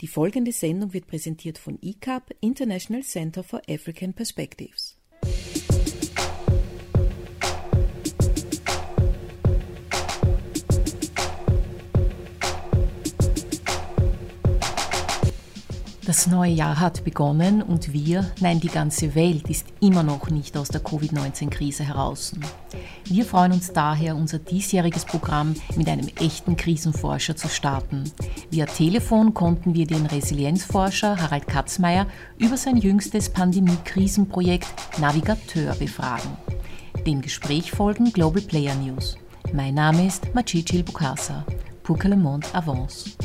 Die folgende Sendung wird präsentiert von ICAP, International Center for African Perspectives. Das neue Jahr hat begonnen und wir, nein, die ganze Welt ist immer noch nicht aus der Covid-19-Krise heraus. Wir freuen uns daher, unser diesjähriges Programm mit einem echten Krisenforscher zu starten. Via Telefon konnten wir den Resilienzforscher Harald Katzmeier über sein jüngstes Pandemie-Krisenprojekt Navigateur befragen. Dem Gespräch folgen Global Player News. Mein Name ist Machichil Bukasa. Pour le monde avance.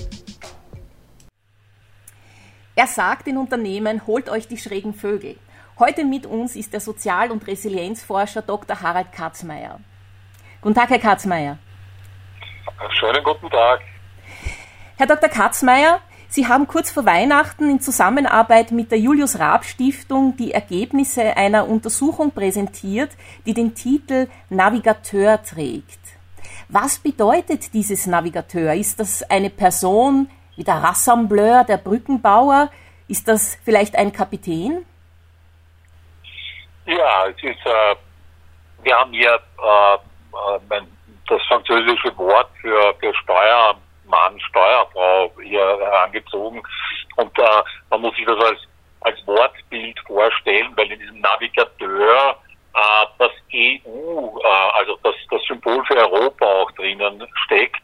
Er sagt den Unternehmen, holt euch die schrägen Vögel. Heute mit uns ist der Sozial- und Resilienzforscher Dr. Harald Katzmeier. Guten Tag, Herr Katzmeier. Schönen guten Tag. Herr Dr. Katzmeier, Sie haben kurz vor Weihnachten in Zusammenarbeit mit der Julius Raab Stiftung die Ergebnisse einer Untersuchung präsentiert, die den Titel Navigateur trägt. Was bedeutet dieses Navigateur? Ist das eine Person, wie der Rassembleur, der Brückenbauer. Ist das vielleicht ein Kapitän? Ja, es ist, äh, wir haben hier äh, äh das französische Wort für, für Steuermann, Steuerfrau hier herangezogen. Und äh, man muss sich das als, als Wortbild vorstellen, weil in diesem Navigateur äh, das EU, äh, also das, das Symbol für Europa auch drinnen steckt.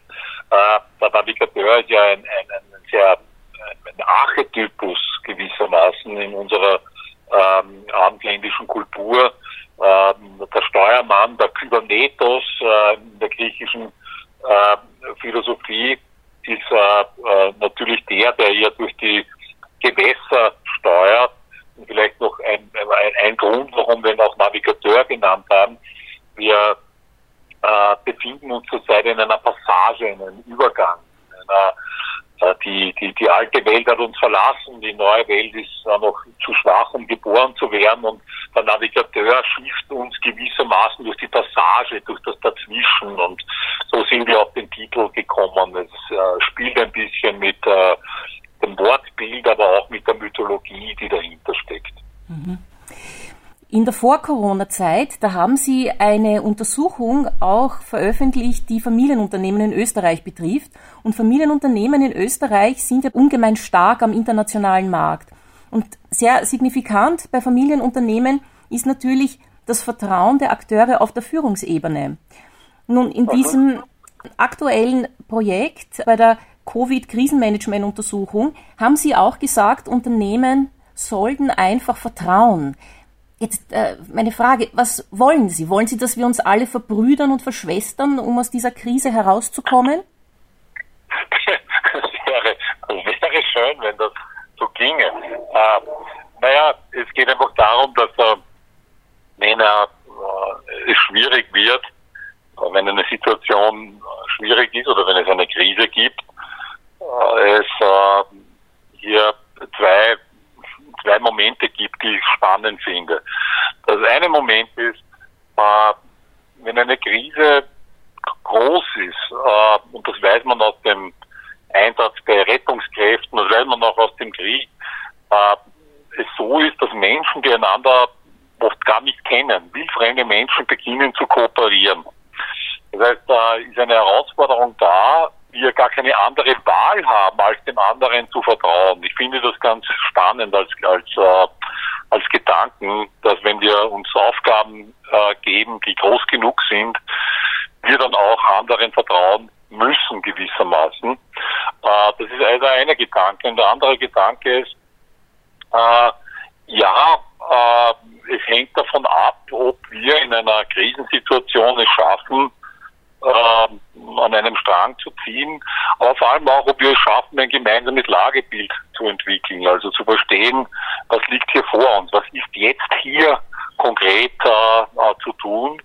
Äh, der Navigateur ist ja ein, ein, ein sehr ein Archetypus gewissermaßen in unserer ähm, abendländischen Kultur. Ähm, der Steuermann, der Kybernetos äh, in der griechischen äh, Philosophie ist äh, äh, natürlich der, der hier durch die Gewässer steuert. Und vielleicht noch ein, ein, ein Grund, warum wir ihn auch Navigateur genannt haben. Wir äh, befinden uns zurzeit in einer Passage, in einem Übergang. In einer, äh, die, die, die alte Welt hat uns verlassen, die neue Welt ist äh, noch zu schwach, um geboren zu werden und der Navigateur schießt uns gewissermaßen durch die Passage, durch das Dazwischen und so sind wir auf den Titel gekommen. Es äh, spielt ein bisschen mit äh, dem Wortbild, aber auch mit der Mythologie, die dahinter steckt. Mhm. In der Vor-Corona-Zeit, da haben Sie eine Untersuchung auch veröffentlicht, die Familienunternehmen in Österreich betrifft. Und Familienunternehmen in Österreich sind ja ungemein stark am internationalen Markt. Und sehr signifikant bei Familienunternehmen ist natürlich das Vertrauen der Akteure auf der Führungsebene. Nun, in diesem aktuellen Projekt bei der Covid-Krisenmanagement-Untersuchung haben Sie auch gesagt, Unternehmen sollten einfach vertrauen. Jetzt äh, meine Frage, was wollen Sie? Wollen Sie, dass wir uns alle verbrüdern und verschwestern, um aus dieser Krise herauszukommen? Das wäre, wäre schön, wenn das so ginge. Äh, naja, es geht einfach darum, dass äh, wenn äh, es schwierig wird, äh, wenn eine Situation schwierig ist oder wenn es eine Krise gibt, äh, es äh, zwei Momente gibt, die ich spannend finde. Das eine Moment ist, äh, wenn eine Krise groß ist, äh, und das weiß man aus dem Einsatz bei Rettungskräften, das weiß man auch aus dem Krieg, äh, es so ist, dass Menschen, die einander oft gar nicht kennen, wildfremde Menschen beginnen zu kooperieren. Das heißt, da ist eine Herausforderung da, wir gar keine andere Wahl haben, als dem anderen zu vertrauen. Ich finde das ganz spannend als, als, äh, als Gedanken, dass wenn wir uns Aufgaben äh, geben, die groß genug sind, wir dann auch anderen vertrauen müssen gewissermaßen. Äh, das ist also einer Gedanke. Und der andere Gedanke ist, äh, ja, äh, es hängt davon ab, ob wir in einer Krisensituation es schaffen, äh, an einem Strang zu ziehen, aber vor allem auch, ob wir es schaffen, ein gemeinsames Lagebild zu entwickeln, also zu verstehen, was liegt hier vor uns, was ist jetzt hier konkret äh, äh, zu tun.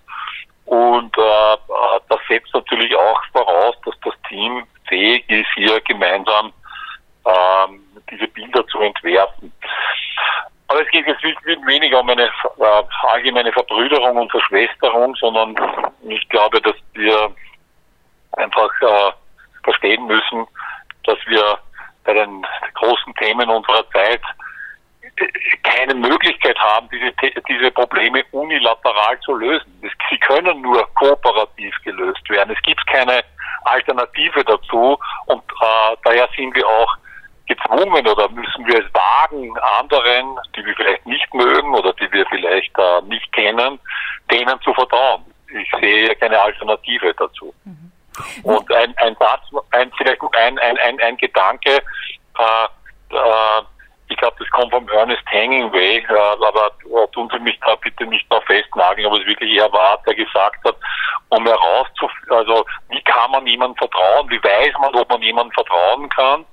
Und äh, äh das setzt natürlich auch voraus, dass das Team fähig ist, hier gemeinsam äh, diese Bilder zu entwerfen. Aber es geht jetzt weniger um eine äh, allgemeine Verbrüderung und Verschwesterung, sondern ich glaube, dass wir einfach äh, verstehen müssen, dass wir bei den großen Themen unserer Zeit keine Möglichkeit haben, diese, diese Probleme unilateral zu lösen. Sie können nur kooperativ gelöst werden. Es gibt keine Alternative dazu und äh, daher sind wir auch gezwungen oder müssen wir es wagen, anderen, die wir vielleicht nicht mögen oder die wir vielleicht äh, nicht kennen, denen zu vertrauen. Ich sehe keine Alternative dazu. Mhm. Und ein, ein Satz, ein, vielleicht ein, ein, ein, ein Gedanke, äh, äh, ich glaube, das kommt vom Ernest Hemingway, äh, aber tun Sie mich da bitte nicht noch festnageln, aber es wirklich er war, der gesagt hat, um herauszufinden, also wie kann man jemandem vertrauen, wie weiß man, ob man jemandem vertrauen kann,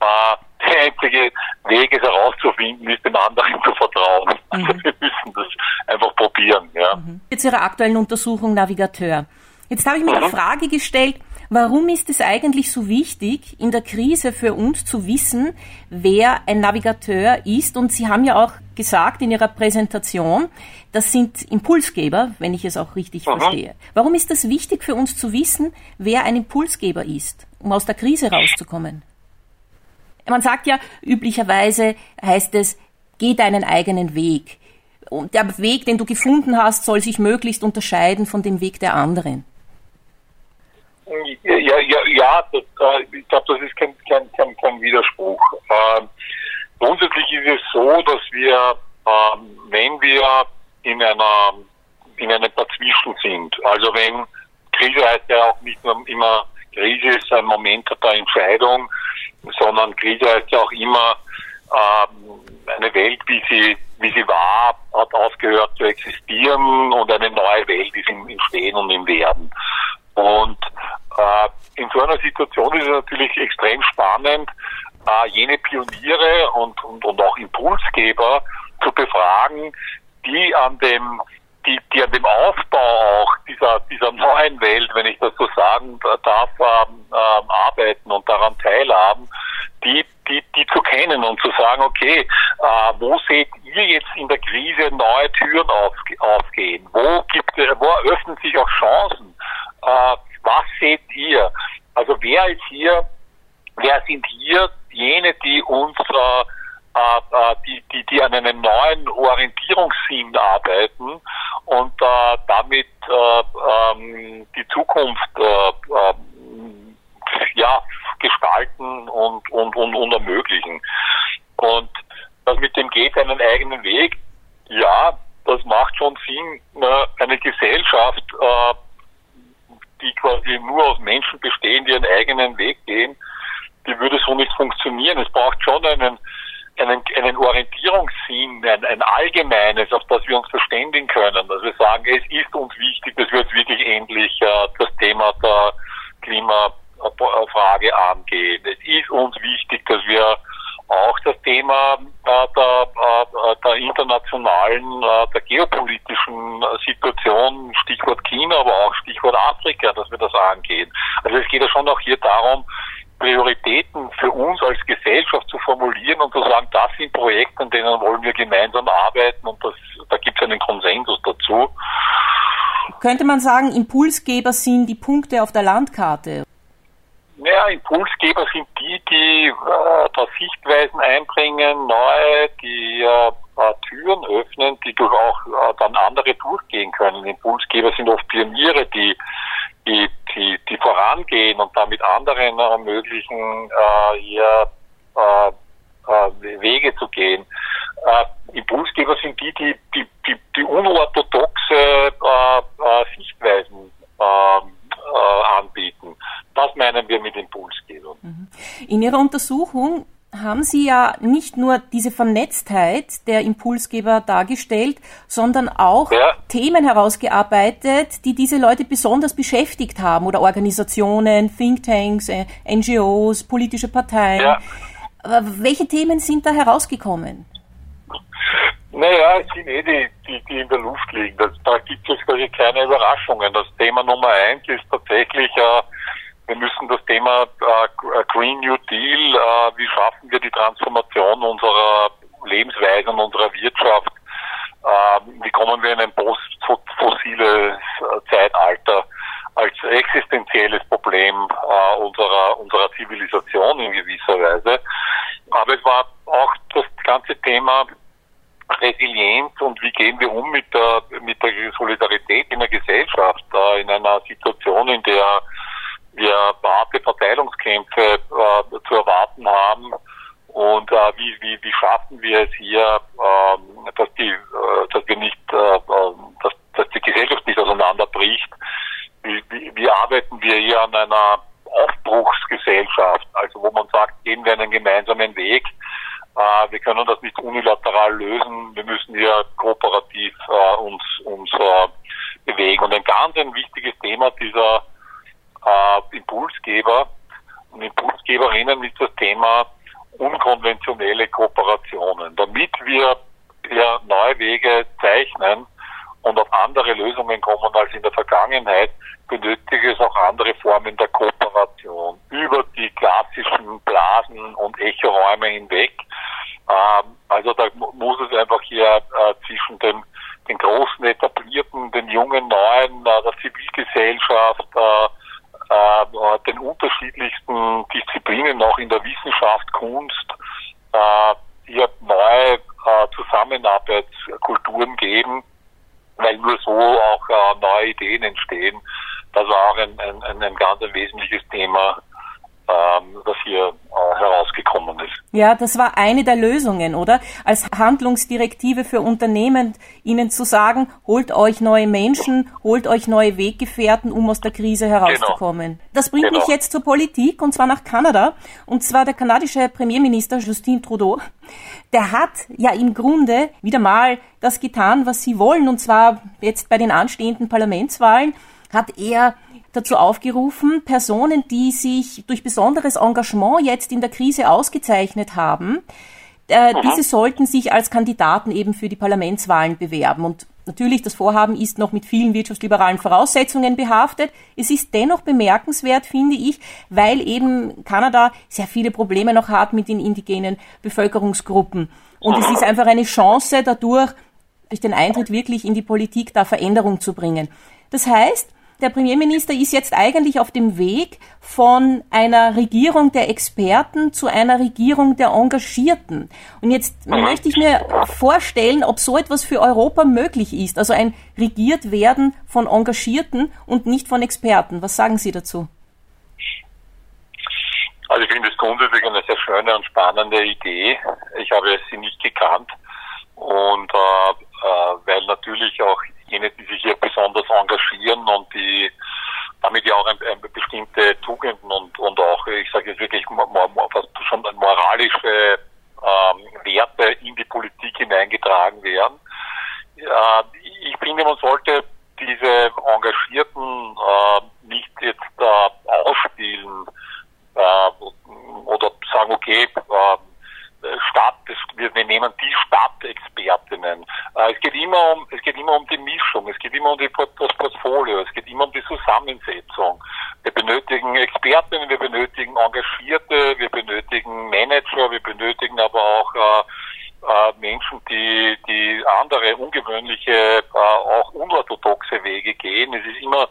äh, der einzige Weg, es herauszufinden, ist dem anderen zu vertrauen. Also mhm. Wir müssen das einfach probieren. Ja. Mhm. Jetzt Ihrer aktuellen Untersuchung Navigateur. Jetzt habe ich mir mhm. die Frage gestellt, warum ist es eigentlich so wichtig, in der Krise für uns zu wissen, wer ein Navigateur ist? Und Sie haben ja auch gesagt in Ihrer Präsentation, das sind Impulsgeber, wenn ich es auch richtig mhm. verstehe. Warum ist das wichtig für uns zu wissen, wer ein Impulsgeber ist, um aus der Krise rauszukommen? Man sagt ja, üblicherweise heißt es, geh deinen eigenen Weg. Und der Weg, den du gefunden hast, soll sich möglichst unterscheiden von dem Weg der anderen. Ja, ja, ja das, äh, ich glaube, das ist kein, kein, kein, kein Widerspruch. Ähm, grundsätzlich ist es so, dass wir, ähm, wenn wir in einer in einem Dazwischen sind, also wenn Krise heißt ja auch nicht nur immer, Krise ist ein Moment der Entscheidung, sondern Krise heißt ja auch immer, ähm, eine Welt, wie sie, wie sie war, hat aufgehört zu existieren und eine neue Welt ist im, im Stehen und im Werden. Und äh, in so einer Situation ist es natürlich extrem spannend, äh, jene Pioniere und, und, und auch Impulsgeber zu befragen, die an dem die, die an dem Aufbau auch dieser, dieser neuen Welt, wenn ich das so sagen darf, ähm, ähm, arbeiten und daran teilhaben, die, die, die zu kennen und zu sagen, okay, äh, wo seht ihr jetzt in der Krise neue Türen auf, aufgehen? Wo gibt wo eröffnen sich auch Chancen? Äh, was seht ihr? Also wer ist hier, wer sind hier jene, die uns äh, die, die, die an einem neuen Orientierungssinn arbeiten und äh, damit äh, ähm, die Zukunft äh, äh, ja, gestalten und, und, und, und ermöglichen. Und das mit dem geht einen eigenen Weg, ja, das macht schon Sinn. Ne? Eine Gesellschaft, äh, die quasi nur aus Menschen bestehen, die einen eigenen Weg gehen, die würde so nicht funktionieren. Es braucht schon einen, einen, einen Orientierungssinn, ein, ein allgemeines, auf das wir uns verständigen können. Dass wir sagen, es ist uns wichtig, dass wir jetzt wirklich endlich äh, das Thema der Klimafrage angehen. Es ist uns wichtig, dass wir auch das Thema äh, der, äh, der internationalen, äh, der geopolitischen Situation, Stichwort China, aber auch Stichwort Afrika, dass wir das angehen. Also es geht ja schon auch hier darum, Prioritäten für uns als Gesellschaft zu formulieren und zu sagen, das sind Projekte, an denen wollen wir gemeinsam arbeiten und das, da gibt es einen Konsensus dazu. Könnte man sagen, Impulsgeber sind die Punkte auf der Landkarte? Naja, Impulsgeber sind die, die äh, da Sichtweisen einbringen, neue, die äh, Türen öffnen, die durch auch äh, dann andere durchgehen können. Impulsgeber sind oft Pioniere, die die, die, die vorangehen und damit anderen ermöglichen, äh, hier äh, äh, Wege zu gehen. Äh, Impulsgeber sind die, die, die, die, die unorthodoxe äh, äh, Sichtweisen ähm, äh, anbieten. Das meinen wir mit Impulsgebern. Mhm. In Ihrer Untersuchung haben Sie ja nicht nur diese Vernetztheit der Impulsgeber dargestellt, sondern auch ja. Themen herausgearbeitet, die diese Leute besonders beschäftigt haben oder Organisationen, Thinktanks, äh, NGOs, politische Parteien. Ja. Welche Themen sind da herausgekommen? Naja, es sind eh die, die, die in der Luft liegen. Das, da gibt es quasi keine Überraschungen. Das Thema Nummer eins ist tatsächlich äh, wir müssen das Thema äh, Green New Deal, äh, wie schaffen wir die Transformation unserer Lebensweise und unserer Wirtschaft, äh, wie kommen wir in ein postfossiles äh, Zeitalter als existenzielles Problem unserer, unserer Zivilisation in gewisser Weise. Aber es war auch das ganze Thema Resilienz und wie gehen wir um mit der, mit der Solidarität in der Gesellschaft, in einer Situation, in der wir harte Verteilungskämpfe äh, zu erwarten haben und äh, wie, wie, wie schaffen wir es hier, äh, dass die, äh, dass wir nicht, äh, äh, dass, dass die Gesellschaft nicht auseinanderbricht. Wie, wie, wie arbeiten wir hier an einer Aufbruchsgesellschaft, also wo man sagt, gehen wir einen gemeinsamen Weg. Wir können das nicht unilateral lösen. Wir müssen hier kooperativ uns, uns bewegen. Und ein ganz ein wichtiges Thema dieser äh, Impulsgeber und Impulsgeberinnen ist das Thema unkonventionelle Kooperationen. Damit wir hier neue Wege zeichnen und auf andere Lösungen kommen als in der Vergangenheit, benötigt es auch andere Formen der Kooperation über die klassischen Blasen und Echoräume hinweg. Ähm, also da muss es einfach hier äh, zwischen dem, den großen etablierten, den jungen neuen, äh, der Zivilgesellschaft, äh, äh, den unterschiedlichsten Disziplinen auch in der Wissenschaft, Kunst, äh, hier neue äh, Zusammenarbeitskulturen geben, weil nur so auch äh, neue Ideen entstehen. Das war auch ein, ein, ein ganz ein wesentliches Thema ähm, das hier äh, herausgekommen ist. Ja, das war eine der Lösungen, oder? Als Handlungsdirektive für Unternehmen, ihnen zu sagen, holt euch neue Menschen, holt euch neue Weggefährten, um aus der Krise herauszukommen. Genau. Das bringt genau. mich jetzt zur Politik, und zwar nach Kanada. Und zwar der kanadische Premierminister Justin Trudeau. Der hat ja im Grunde wieder mal das getan, was sie wollen, und zwar jetzt bei den anstehenden Parlamentswahlen hat er dazu aufgerufen, Personen, die sich durch besonderes Engagement jetzt in der Krise ausgezeichnet haben, äh, diese sollten sich als Kandidaten eben für die Parlamentswahlen bewerben. Und natürlich, das Vorhaben ist noch mit vielen wirtschaftsliberalen Voraussetzungen behaftet. Es ist dennoch bemerkenswert, finde ich, weil eben Kanada sehr viele Probleme noch hat mit den indigenen Bevölkerungsgruppen. Und es ist einfach eine Chance dadurch, durch den Eintritt wirklich in die Politik da Veränderung zu bringen. Das heißt, der Premierminister ist jetzt eigentlich auf dem Weg von einer Regierung der Experten zu einer Regierung der Engagierten. Und jetzt möchte ich mir vorstellen, ob so etwas für Europa möglich ist. Also ein regiert werden von Engagierten und nicht von Experten. Was sagen Sie dazu? Also ich finde es grundsätzlich eine sehr schöne und spannende Idee. Ich habe sie nicht gekannt und äh, äh, weil natürlich auch jene, die sich hier besonders engagieren und die damit ja auch ein, ein bestimmte Tugenden und, und auch, ich sage jetzt wirklich fast schon moralische ähm, Werte in die Politik hineingetragen werden. Äh, ich finde, man sollte diese Engagierten äh, nicht jetzt äh, ausspielen äh, oder sagen, okay, äh, Stadt, wir nehmen die Stadtexpertinnen. Äh, es geht immer um, es geht immer um die Mischung, es geht immer um die, das Portfolio, es geht immer um die Zusammensetzung. Wir benötigen Expertinnen, wir benötigen Engagierte, wir benötigen Manager, wir benötigen aber auch äh, äh, Menschen, die, die andere ungewöhnliche, äh, auch unorthodoxe Wege gehen. Es ist immer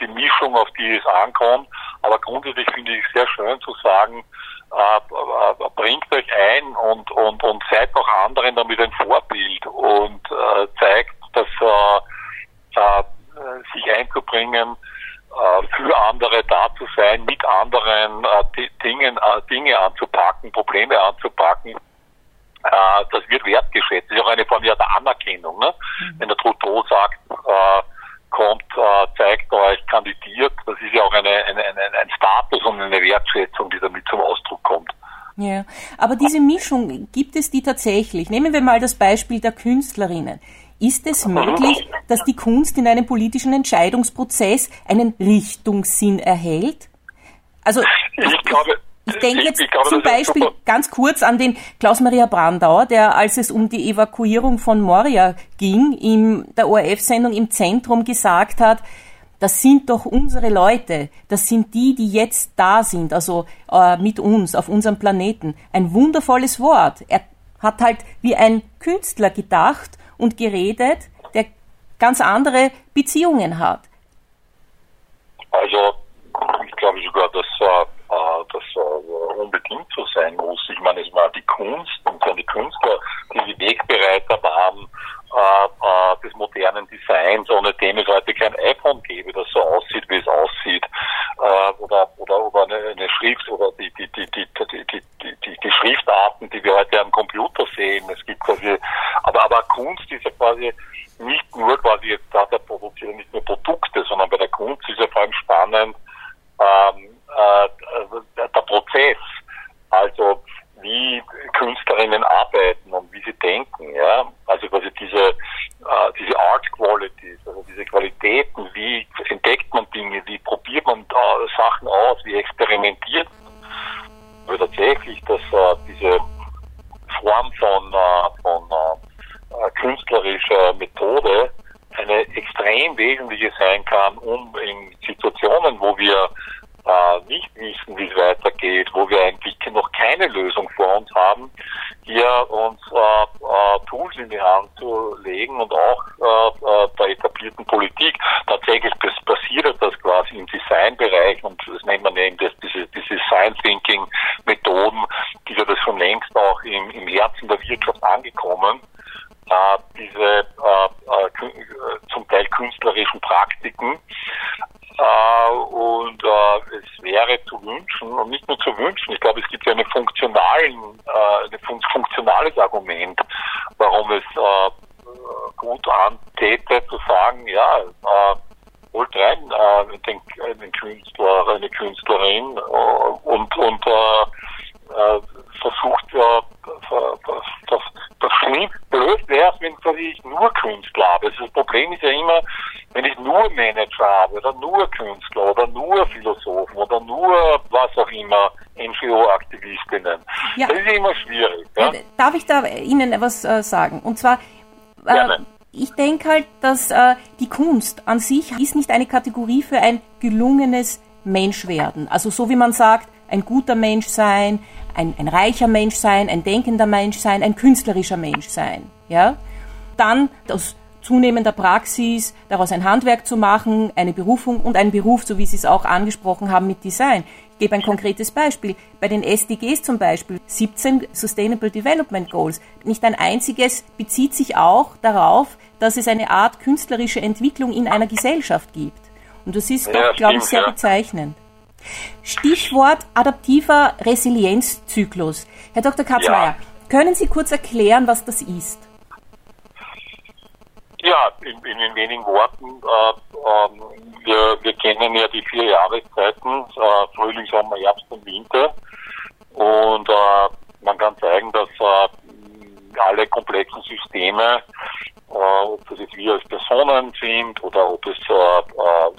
die Mischung, auf die es ankommt. Aber grundsätzlich finde ich es sehr schön zu sagen, äh, bringt euch ein und, und, und seid auch anderen damit ein Vorbild und äh, zeigt, dass äh, äh, sich einzubringen, äh, für andere da zu sein, mit anderen äh, Dingen, Dinge anzupacken, Probleme anzupacken, das wird wertgeschätzt. Das ist auch eine Form ja der Anerkennung. Ne? Mhm. Wenn der Trudeau sagt, äh, kommt, äh, zeigt euch, kandidiert. Das ist ja auch eine, eine, eine, ein Status und eine Wertschätzung, die damit zum Ausdruck kommt. Ja, aber diese Mischung, gibt es die tatsächlich? Nehmen wir mal das Beispiel der Künstlerinnen. Ist es möglich, dass die Kunst in einem politischen Entscheidungsprozess einen Richtungssinn erhält? Also ich glaube, ich denke jetzt ich glaube, zum Beispiel ganz kurz an den Klaus-Maria Brandauer, der, als es um die Evakuierung von Moria ging, in der ORF-Sendung im Zentrum gesagt hat, das sind doch unsere Leute, das sind die, die jetzt da sind, also äh, mit uns auf unserem Planeten. Ein wundervolles Wort. Er hat halt wie ein Künstler gedacht und geredet, der ganz andere Beziehungen hat. Also ich glaube sogar, äh, äh, so sein muss. Ich meine, es war die Kunst und seine Künstler, die die Wegbereiter waren äh, äh, des modernen Designs, ohne dem es heute kein iPhone gäbe, das so aussieht, wie es aussieht, äh, oder oder oder eine, eine Schrift oder die die die die die die die, die Schriftarten, die wir heute am Computer sehen. Es gibt quasi, aber aber Kunst ist ja quasi nicht nur quasi jetzt da der produziert nicht nur Produkte, sondern bei der Kunst ist ja vor allem spannend ähm, äh, der Prozess. Also wie Künstlerinnen arbeiten und wie sie denken, ja. Also quasi diese, äh, diese Art Qualities, also diese Qualitäten, wie entdeckt man Dinge, wie probiert man da Sachen aus, wie experimentiert man. Also tatsächlich, dass äh, diese Form von, äh, von äh, künstlerischer Methode eine extrem wesentliche sein kann, um in Situationen, wo wir äh, nicht wissen, wie es weitergeht, wo wir eigentlich noch keine Lösung vor uns haben, hier uns äh, äh, Tools in die Hand zu legen und auch äh, äh der etablierten Politik. Tatsächlich passiert das quasi im Designbereich und das nennt man eben das, diese, diese Design Thinking Methoden, die sind das schon längst auch im, im Herzen der Wirtschaft angekommen. Äh, diese äh, äh, zum Teil künstlerischen Praktiken, äh, und äh, es wäre zu wünschen, und nicht nur zu wünschen, ich glaube, es gibt ja eine funktionalen, äh, ein fun funktionales Argument, warum es äh, gut antäte zu sagen, ja, äh, holt rein äh, den, den Künstler, eine Künstlerin äh, und, und äh, äh, versucht, äh, das, das schlimm, blöd wäre es, wenn quasi ich nur Künstler habe. Also das Problem ist ja immer, wenn ich nur Manager habe oder nur Künstler oder nur Philosophen oder nur was auch immer, NGO-Aktivistinnen. Ja. Das ist immer schwierig. Ja? Darf ich da Ihnen etwas äh, sagen? Und zwar, äh, ich denke halt, dass äh, die Kunst an sich ist nicht eine Kategorie für ein gelungenes Menschwerden. Also so wie man sagt, ein guter Mensch sein, ein, ein reicher Mensch sein, ein denkender Mensch sein, ein künstlerischer Mensch sein. Ja? Dann aus zunehmender Praxis, daraus ein Handwerk zu machen, eine Berufung und einen Beruf, so wie Sie es auch angesprochen haben mit Design. Ich gebe ein konkretes Beispiel. Bei den SDGs zum Beispiel, 17 Sustainable Development Goals, nicht ein einziges bezieht sich auch darauf, dass es eine Art künstlerische Entwicklung in einer Gesellschaft gibt. Und das ist, ja, glaube ich, sehr ja. bezeichnend. Stichwort adaptiver Resilienzzyklus. Herr Dr. Katzmeier, ja. können Sie kurz erklären, was das ist? Ja, in, in, in wenigen Worten. Äh, äh, wir, wir, kennen ja die vier Jahreszeiten, äh, Frühling, Sommer, Herbst und Winter. Und äh, man kann zeigen, dass äh, alle komplexen Systeme, äh, ob das jetzt wir als Personen sind oder ob es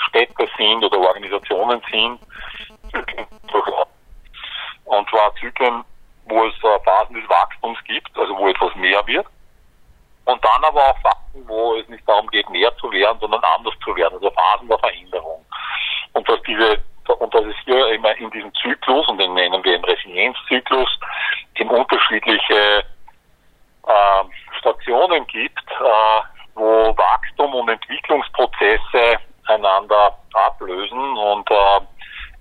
Städte sind oder Organisationen sind, und zwar Zyklen, wo es äh, Phasen des Wachstums gibt, also wo etwas mehr wird. Und dann aber auch Phasen, wo es nicht darum geht, mehr zu werden, sondern anders zu werden, also Phasen der Veränderung. Und dass diese, und dass es hier immer in diesem Zyklus, und den nennen wir den Resilienzzyklus, in unterschiedliche äh, Stationen gibt, äh, wo Wachstum und Entwicklungsprozesse einander ablösen und äh,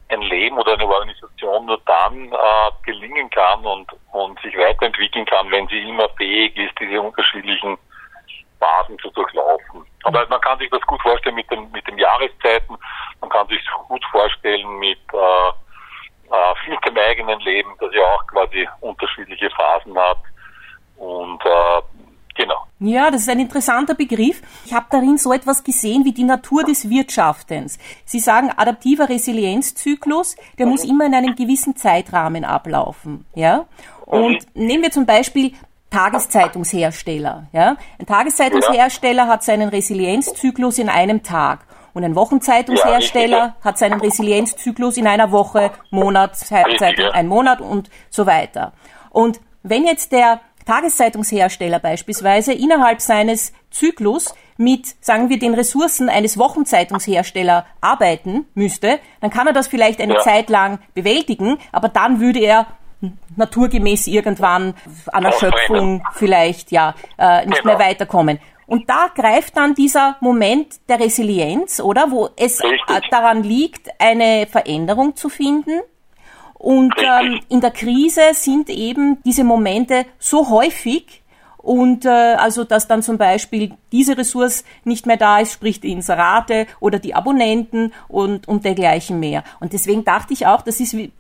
ein Leben oder eine Organisation nur dann äh, gelingen kann und, und sich weiterentwickeln kann, wenn sie immer fähig ist, diese unterschiedlichen Phasen zu durchlaufen. Aber man kann sich das gut vorstellen mit den, mit den Jahreszeiten, man kann sich gut vorstellen mit, äh, äh, mit dem eigenen Leben, das ja auch quasi unterschiedliche Phasen hat. Und äh, Genau. Ja, das ist ein interessanter Begriff. Ich habe darin so etwas gesehen wie die Natur des Wirtschaftens. Sie sagen, adaptiver Resilienzzyklus, der mhm. muss immer in einem gewissen Zeitrahmen ablaufen. Ja? Und mhm. nehmen wir zum Beispiel Tageszeitungshersteller. Ja? Ein Tageszeitungshersteller hat seinen Resilienzzyklus in einem Tag. Und ein Wochenzeitungshersteller ja, hat seinen Resilienzzyklus in einer Woche, Monat, Zeitung, ein Monat und so weiter. Und wenn jetzt der Tageszeitungshersteller beispielsweise innerhalb seines Zyklus mit, sagen wir, den Ressourcen eines Wochenzeitungsherstellers arbeiten müsste, dann kann er das vielleicht eine ja. Zeit lang bewältigen, aber dann würde er naturgemäß irgendwann an Erschöpfung vielleicht ja äh, nicht genau. mehr weiterkommen. Und da greift dann dieser Moment der Resilienz, oder? Wo es Richtig. daran liegt, eine Veränderung zu finden Und ähm, in der Krise sind eben diese Momente so häufig, und äh, also dass dann zum Beispiel diese Ressource nicht mehr da ist, sprich die Inserate oder die Abonnenten und, und dergleichen mehr. Und deswegen dachte ich auch, das ist die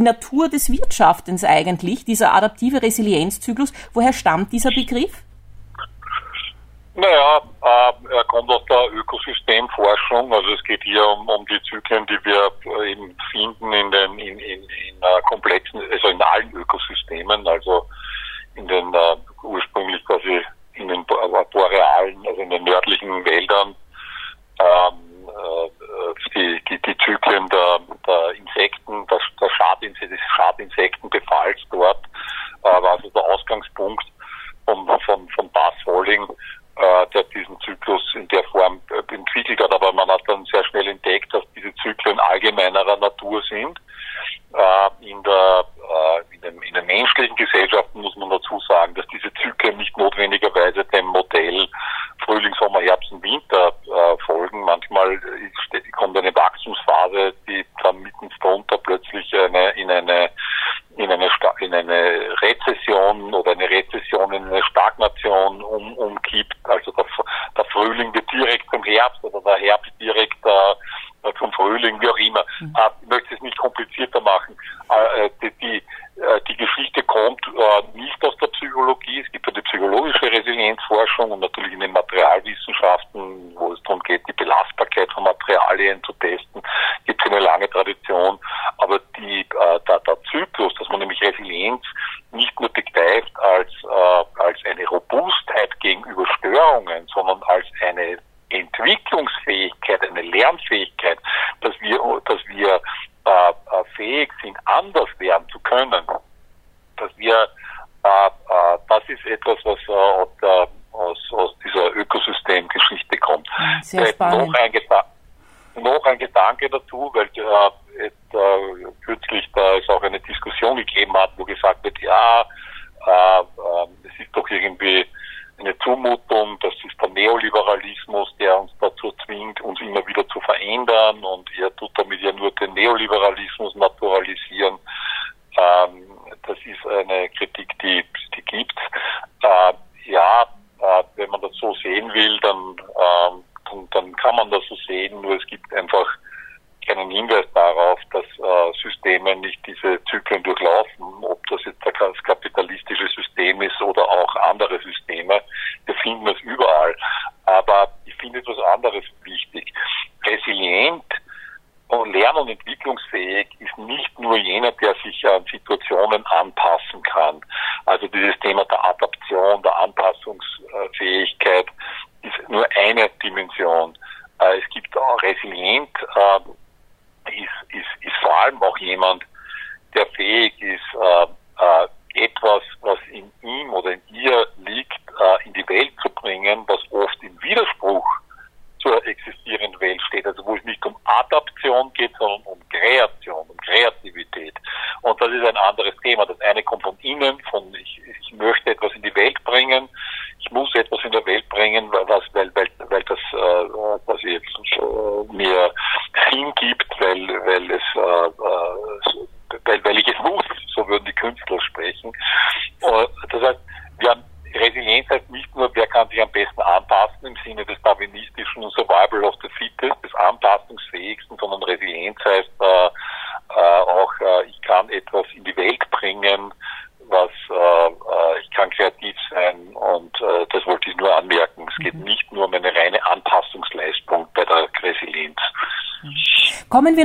Natur des Wirtschaftens eigentlich, dieser adaptive Resilienzzyklus. Woher stammt dieser Begriff? Naja, äh, er kommt aus der Ökosystemforschung. Also es geht hier um, um die Zyklen, die wir äh, eben finden in den in, in, in uh, komplexen, also in allen Ökosystemen, also in den uh, ursprünglich quasi in den borealen, also in den nördlichen Wäldern, ähm, äh, die, die, die Zyklen der, der Insekten, der, der Schadinsekten, des Schadinsektenbefalls dort, äh, war also der Ausgangspunkt von, von, von Bas Holling, äh, der diesen Zyklus in der Form äh, entwickelt hat. Aber man hat dann sehr schnell entdeckt, dass diese Zyklen allgemeinerer Natur sind. Äh, in, der, äh, in, den, in den menschlichen Gesellschaften muss man dazu sagen,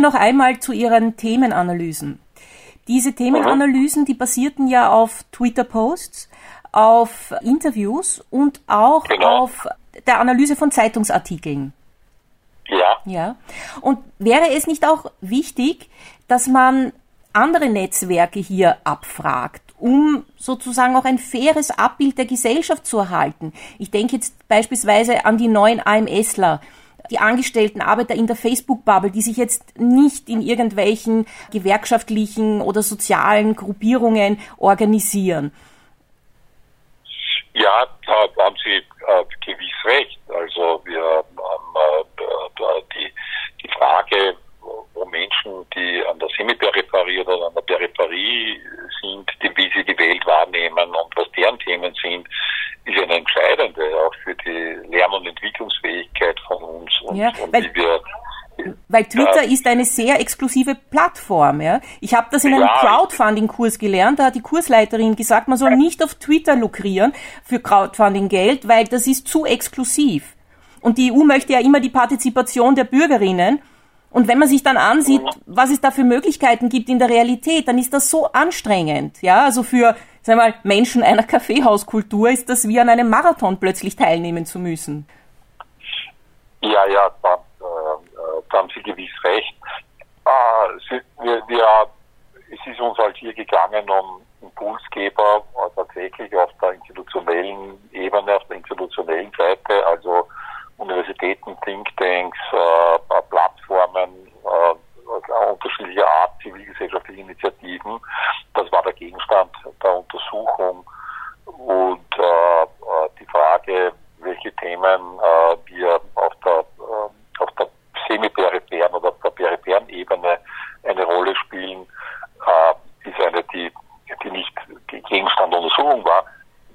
noch einmal zu Ihren Themenanalysen. Diese Themenanalysen, die basierten ja auf Twitter-Posts, auf Interviews und auch genau. auf der Analyse von Zeitungsartikeln. Ja. Ja. Und wäre es nicht auch wichtig, dass man andere Netzwerke hier abfragt, um sozusagen auch ein faires Abbild der Gesellschaft zu erhalten? Ich denke jetzt beispielsweise an die neuen AMSler, die angestellten Arbeiter in der Facebook-Bubble, die sich jetzt nicht in irgendwelchen gewerkschaftlichen oder sozialen Gruppierungen organisieren. Ja, da haben Sie äh, gewiss recht. Also wir haben äh, die, die Frage, wo Menschen, die an der Semiperipherie oder an der Peripherie sind, die, wie sie die Welt wahrnehmen und was deren Themen sind, ist eine entscheidende auch für die Lern- und Entwicklungsfähigkeit von uns und, ja, und weil, wie wir weil Twitter ja. ist eine sehr exklusive Plattform. Ja? Ich habe das in einem. Crowdfunding-Kurs gelernt. Da hat die Kursleiterin gesagt, man soll nicht auf Twitter lukrieren für Crowdfunding-Geld, weil das ist zu exklusiv. Und die EU möchte ja immer die Partizipation der Bürgerinnen. Und wenn man sich dann ansieht, was es da für Möglichkeiten gibt in der Realität, dann ist das so anstrengend. Ja, also für, sagen mal, Menschen einer Kaffeehauskultur ist das wie an einem Marathon plötzlich teilnehmen zu müssen. Ja, ja, da, äh, da haben Sie gewiss recht. Äh, wir, wir, es ist uns halt hier gegangen um Impulsgeber äh, tatsächlich auf der institutionellen Ebene, auf der institutionellen Seite, also Universitäten, Thinktanks, äh, Plattformen äh, unterschiedlicher Art, zivilgesellschaftliche Initiativen. Das war der Gegenstand der Untersuchung. Und äh, äh die Frage, welche Themen äh, wir auf der, äh, auf der semi-peripheren oder der peripheren Ebene eine Rolle spielen, ist eine, die, die nicht Gegenstand der Untersuchung war.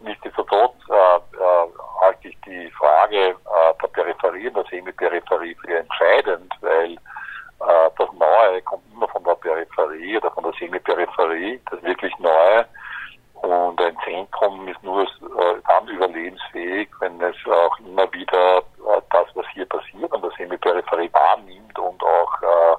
Nichtsdestotrotz äh, äh, halte ich die Frage äh, der Peripherie und der Semi-Peripherie für entscheidend, weil äh, das Neue kommt immer von der Peripherie oder von der Semi-Peripherie, das wirklich Neue. Und ein Zentrum ist nur äh, dann überlebensfähig, wenn es auch immer wieder äh, das, was hier passiert, an der Semi-Peripherie wahrnimmt und auch äh,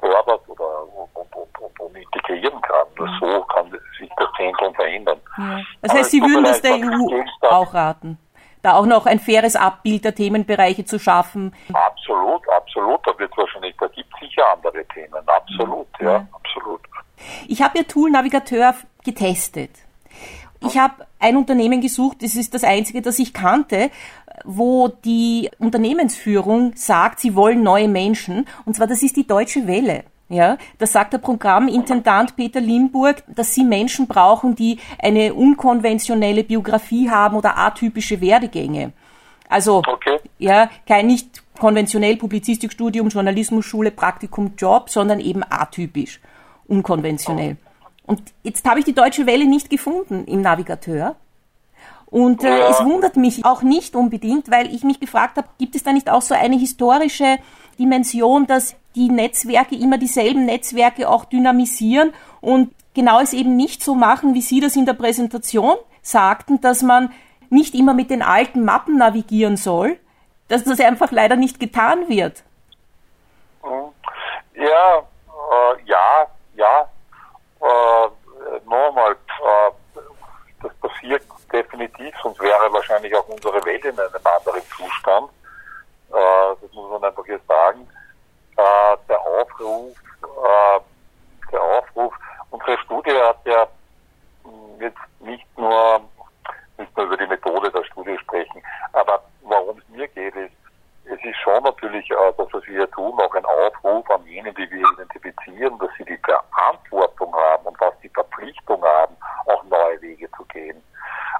fördert oder und, und, und, und integrieren kann. Mhm. So kann sich das Zentrum verändern. Ja. Das heißt, Sie würden das der EU auch raten? Da auch noch ein faires Abbild der Themenbereiche zu schaffen? Absolut, absolut. Da wird wahrscheinlich, da gibt es sicher andere Themen. Absolut, ja, ja absolut. Ich habe Ihr Tool Navigateur getestet. Ich habe ein Unternehmen gesucht, das ist das einzige, das ich kannte, wo die Unternehmensführung sagt, sie wollen neue Menschen. Und zwar, das ist die Deutsche Welle. Ja, das sagt der Programmintendant Peter Limburg, dass sie Menschen brauchen, die eine unkonventionelle Biografie haben oder atypische Werdegänge. Also, okay. ja, kein nicht konventionell Publizistikstudium, Journalismusschule, Praktikum, Job, sondern eben atypisch, unkonventionell. Und jetzt habe ich die Deutsche Welle nicht gefunden im Navigateur. Und äh, ja. es wundert mich auch nicht unbedingt, weil ich mich gefragt habe, gibt es da nicht auch so eine historische Dimension, dass die Netzwerke immer dieselben Netzwerke auch dynamisieren und genau es eben nicht so machen, wie Sie das in der Präsentation sagten, dass man nicht immer mit den alten Mappen navigieren soll, dass das einfach leider nicht getan wird. Mhm. Ja, äh, ja, ja. Äh, nochmal, äh, das passiert definitiv, sonst wäre wahrscheinlich auch unsere Welt in einem anderen Zustand. Äh, das muss man einfach jetzt sagen. Äh, Aufruf, äh, der Aufruf, unsere Studie hat ja jetzt nicht nur, nicht nur über die Methode der Studie sprechen, aber worum es mir geht, ist, es ist schon natürlich äh, das, was wir hier tun, auch ein Aufruf an jene, die wir identifizieren, dass sie die Verantwortung haben und was die Verpflichtung haben, auch neue Wege zu gehen.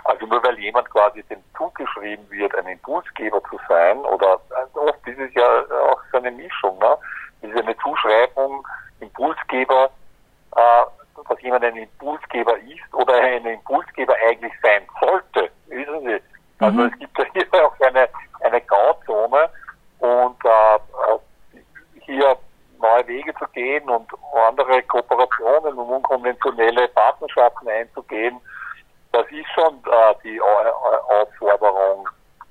Also nur weil jemand quasi dem zugeschrieben wird, ein Impulsgeber zu sein, oder also oft ist es ja auch so eine Mischung, ne? Ist eine Zuschreibung, Impulsgeber, äh, dass jemand ein Impulsgeber ist oder ein Impulsgeber eigentlich sein sollte. Wissen Sie? Also mhm. es gibt ja hier auch eine, eine Grauzone und äh, hier neue Wege zu gehen und andere Kooperationen und unkonventionelle Partnerschaften einzugehen, das ist schon äh, die Aufforderung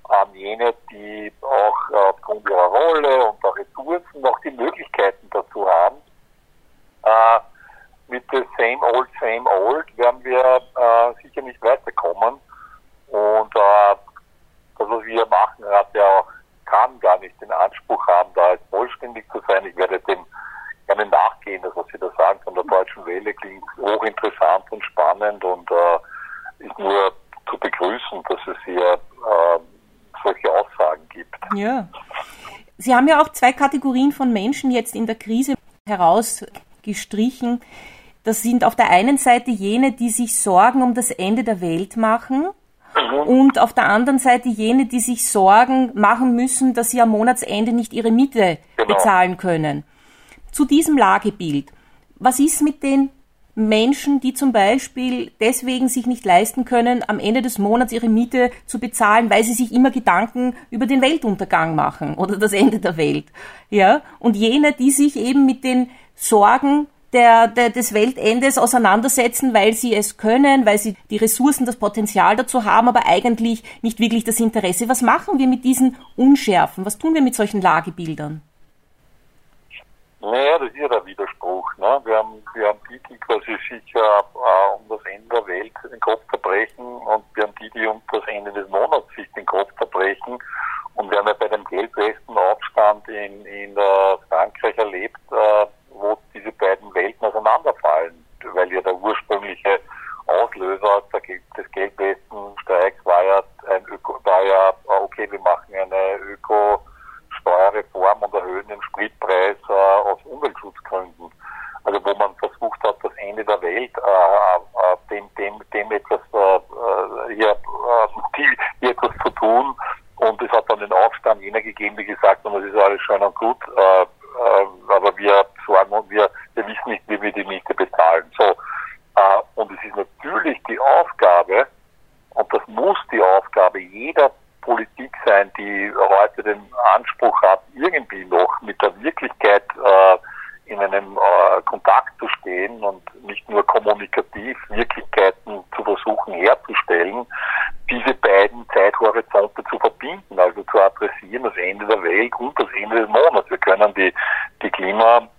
an jene, die auch aufgrund ihrer Rolle und der Ressourcen noch die Möglichkeiten dazu haben. Äh, mit der Same Old, Same Old werden wir äh, sicher nicht weiterkommen. Und äh, das, was wir machen, hat ja auch, kann gar nicht den Anspruch haben, da jetzt vollständig zu sein. Ich werde dem gerne nachgehen, das, was Sie da sagen von der Deutschen Welle, klingt hochinteressant und spannend und äh, ist nur zu begrüßen, dass es hier äh, solche Aussagen gibt. Ja. Sie haben ja auch zwei Kategorien von Menschen jetzt in der Krise herausgestrichen. Das sind auf der einen Seite jene, die sich Sorgen um das Ende der Welt machen. Mhm. Und auf der anderen Seite jene, die sich Sorgen machen müssen, dass sie am Monatsende nicht ihre Miete genau. bezahlen können. zu diesem Lagebild. Was ist mit den Menschen, die zum Beispiel deswegen sich nicht leisten können, am Ende des Monats ihre Miete zu bezahlen, weil sie sich immer Gedanken über den Weltuntergang machen oder das Ende der Welt. Ja? Und jene, die sich eben mit den Sorgen der, der, des Weltendes auseinandersetzen, weil sie es können, weil sie die Ressourcen, das Potenzial dazu haben, aber eigentlich nicht wirklich das Interesse. Was machen wir mit diesen Unschärfen? Was tun wir mit solchen Lagebildern? Naja, das ist ja der Widerspruch. Ne? Wir, haben, wir haben die, die quasi sich äh, um das Ende der Welt den Kopf zerbrechen und wir haben die, die um das Ende des Monats sich den Kopf zerbrechen. Und wir haben ja bei dem Gelbwesten-Aufstand in, in äh, Frankreich erlebt, äh, wo diese beiden Welten auseinanderfallen, weil ja der ursprüngliche Auslöser des Gelbwestenstreiks war ja ein Öko, war ja, okay, wir machen eine Öko- Steuerreform und erhöhen den Spritpreis äh, aus Umweltschutzgründen. Also wo man versucht hat, das Ende der Welt äh, äh, dem, dem, dem etwas äh, äh hier, äh, hier etwas zu tun. Und es hat dann den Aufstand jener gegeben, die gesagt haben, das ist alles schön und gut, äh, äh, aber wir sorgen und wir, wir wissen nicht, wie wir die Miete bezahlen. So. Äh, und es ist natürlich die Aufgabe, und das muss die Aufgabe jeder Politik sein, die heute den Anspruch hat, irgendwie noch mit der Wirklichkeit äh, in einem äh, Kontakt zu stehen und nicht nur kommunikativ Wirklichkeiten zu versuchen herzustellen, diese beiden Zeithorizonte zu verbinden, also zu adressieren, das Ende der Welt und das Ende des Monats. Wir können die, die Klimakrise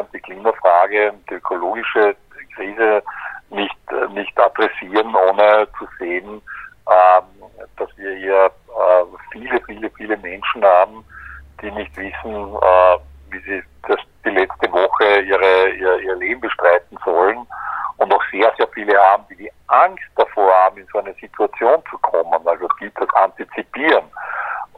und die Klimafrage, die ökologische Krise nicht, nicht adressieren, ohne zu sehen, ähm, dass wir hier äh, viele, viele, viele Menschen haben, die nicht wissen, äh, wie sie das, die letzte Woche ihre, ihr, ihr Leben bestreiten sollen und auch sehr, sehr viele haben, die die Angst davor haben, in so eine Situation zu kommen. Also es gilt das Antizipieren.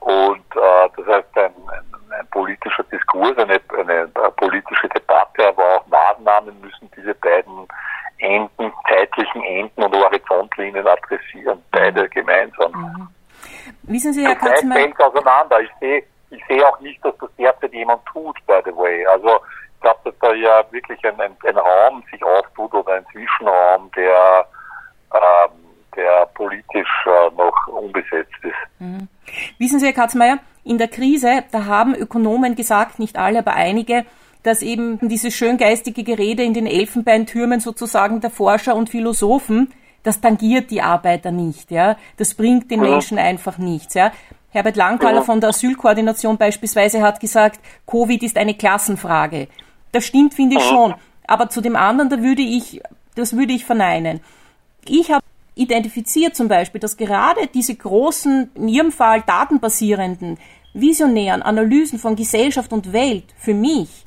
Und äh, das heißt, ein, ein, ein politischer Diskurs, eine, eine, eine politische Debatte, aber auch Maßnahmen müssen diese beiden Enden, zeitlichen Enden und Horizontlinien adressieren, beide gemeinsam. Mhm. Wissen Sie, Herr Katzmann... fällt auseinander. Ich sehe ich sehe auch nicht, dass das derzeit jemand tut, by the way. Also ich glaube, dass da ja wirklich ein, ein, ein, Raum sich auftut oder ein Zwischenraum, der, ähm, der politisch äh, noch unbesetzt ist. Mhm. Wissen Sie, Herr Katzmeier, in der Krise, da haben Ökonomen gesagt, nicht alle, aber einige, dass eben dieses schöngeistige Gerede in den Elfenbeintürmen sozusagen der Forscher und Philosophen, das tangiert die Arbeiter nicht, ja. Das bringt den ja. Menschen einfach nichts, ja. Herbert Langthaler von der Asylkoordination beispielsweise hat gesagt, Covid ist eine Klassenfrage. Das stimmt, finde ich schon. Aber zu dem anderen, da würde ich, das würde ich verneinen. Ich habe identifiziert zum Beispiel, dass gerade diese großen, in Ihrem Fall datenbasierenden, visionären Analysen von Gesellschaft und Welt für mich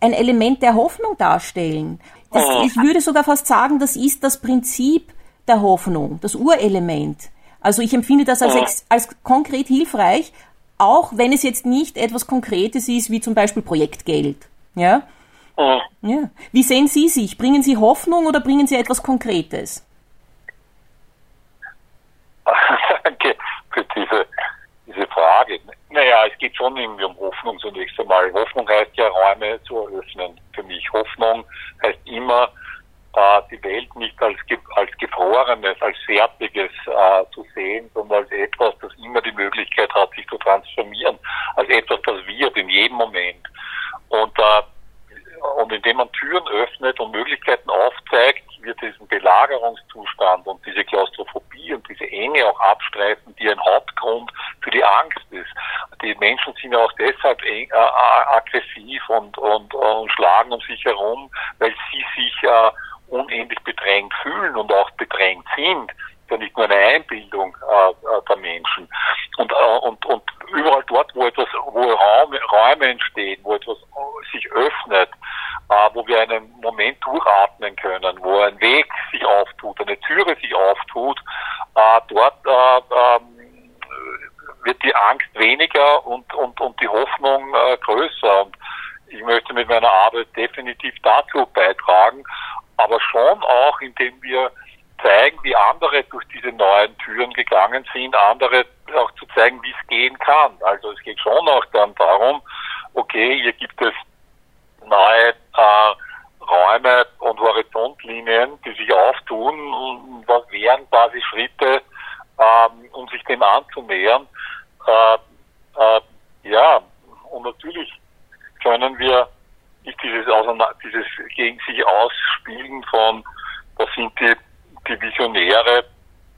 ein Element der Hoffnung darstellen. Das, ich würde sogar fast sagen, das ist das Prinzip der Hoffnung, das Urelement. Also ich empfinde das als, als konkret hilfreich, auch wenn es jetzt nicht etwas Konkretes ist, wie zum Beispiel Projektgeld. Ja? ja. Wie sehen Sie sich? Bringen Sie Hoffnung oder bringen Sie etwas Konkretes? Danke für diese, diese Frage. Naja, es geht schon irgendwie um Hoffnung zunächst einmal. Hoffnung heißt ja, Räume zu eröffnen. Für mich Hoffnung heißt immer, äh, die Welt nicht als, als gefrorenes, als fertiges äh, zu sehen, sondern als etwas, das immer die Möglichkeit hat, sich zu transformieren, als etwas, das wird in jedem Moment. Und, äh, und indem man Türen öffnet und Möglichkeiten aufzeigt, wird diesen Belagerungszustand und diese Klaustrophobie und diese Enge auch abstreiten, die ein Hauptgrund für die Angst ist. Die Menschen sind ja auch deshalb eng, äh, aggressiv und, und, und schlagen um sich herum, weil sie sich äh, unendlich bedrängt fühlen und auch bedrängt sind. Ja nicht nur eine Einbildung äh, äh, der Menschen. Und, äh, und, und überall dort, wo etwas, wo Raum, Räume entstehen, wo etwas äh, sich öffnet, äh, wo wir einen Moment durchatmen können, wo ein Weg sich auftut, eine Türe sich auftut, äh, dort äh, ähm, wird die Angst weniger und, und, und die Hoffnung äh, größer. Und ich möchte mit meiner Arbeit definitiv dazu beitragen, aber schon auch, indem wir zeigen, wie andere durch diese neuen Türen gegangen sind, andere auch zu zeigen, wie es gehen kann. Also es geht schon auch dann darum, okay, hier gibt es neue äh, Räume und Horizontlinien, die sich auftun. Und was wären quasi Schritte, ähm, um sich dem anzunähern? Äh, äh, ja, und natürlich können wir nicht dieses, dieses gegen sich ausspielen von, das sind die, die Visionäre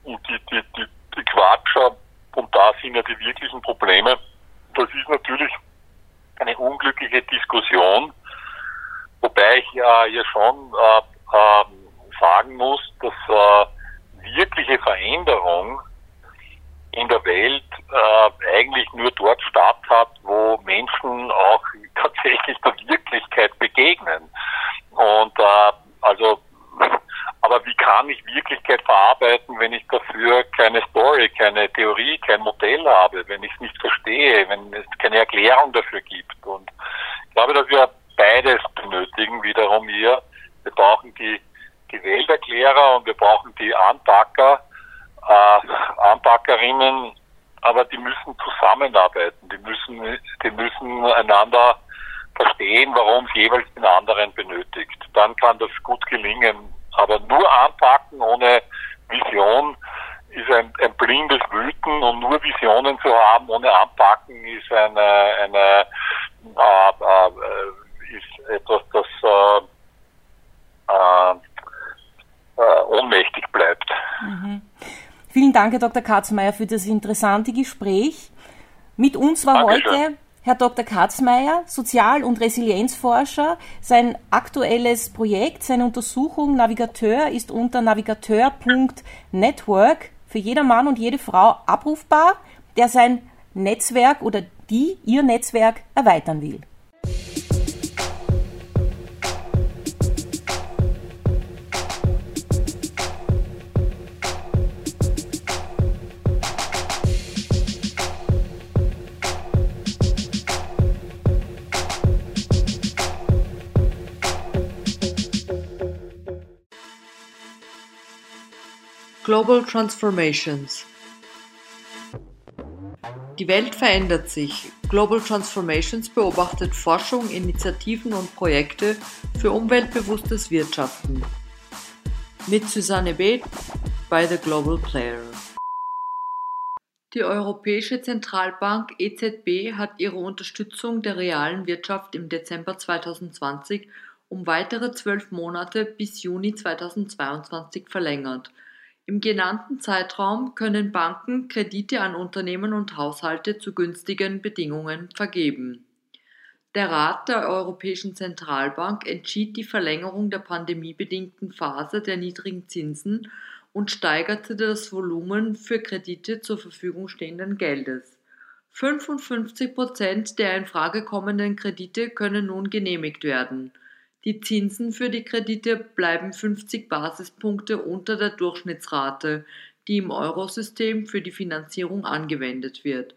und die, die, die, die Quatscher und da sind ja die wirklichen Probleme. Das ist natürlich eine unglückliche Diskussion, wobei ich ja hier schon äh, äh, sagen muss, dass äh, wirkliche Veränderung in der Welt äh, eigentlich nur dort statt hat, wo Menschen auch tatsächlich der Wirklichkeit begegnen. Und äh, also, aber wie kann ich Wirklichkeit verarbeiten, wenn ich dafür keine Story, keine Theorie, kein Modell habe, wenn ich es nicht verstehe, wenn es keine Erklärung dafür gibt? Und ich glaube, dass wir beides benötigen, wiederum hier. Wir brauchen die, die Welterklärer und wir brauchen die Anpacker, äh, Anpackerinnen, aber die müssen zusammenarbeiten, die müssen, die müssen einander verstehen, warum es jeweils den anderen benötigt. Dann kann das gut gelingen. Aber nur anpacken ohne Vision ist ein, ein blindes Wüten und nur Visionen zu haben ohne Anpacken ist eine, eine äh, äh, ist etwas, das äh, äh, äh ohnmächtig bleibt. Mhm. Vielen Dank, Herr Dr. Katzmeier, für das interessante Gespräch. Mit uns war Dankeschön. heute Herr Dr. Katzmeier, Sozial- und Resilienzforscher. Sein aktuelles Projekt, seine Untersuchung Navigateur ist unter navigateur.network für jeder Mann und jede Frau abrufbar, der sein Netzwerk oder die ihr Netzwerk erweitern will. Global Transformations Die Welt verändert sich. Global Transformations beobachtet Forschung, Initiativen und Projekte für umweltbewusstes Wirtschaften. Mit Susanne Beth bei The Global Player. Die Europäische Zentralbank EZB hat ihre Unterstützung der realen Wirtschaft im Dezember 2020 um weitere zwölf Monate bis Juni 2022 verlängert – im genannten Zeitraum können Banken Kredite an Unternehmen und Haushalte zu günstigen Bedingungen vergeben. Der Rat der Europäischen Zentralbank entschied die Verlängerung der pandemiebedingten Phase der niedrigen Zinsen und steigerte das Volumen für Kredite zur Verfügung stehenden Geldes. 55 Prozent der in Frage kommenden Kredite können nun genehmigt werden. Die Zinsen für die Kredite bleiben 50 Basispunkte unter der Durchschnittsrate, die im Eurosystem für die Finanzierung angewendet wird.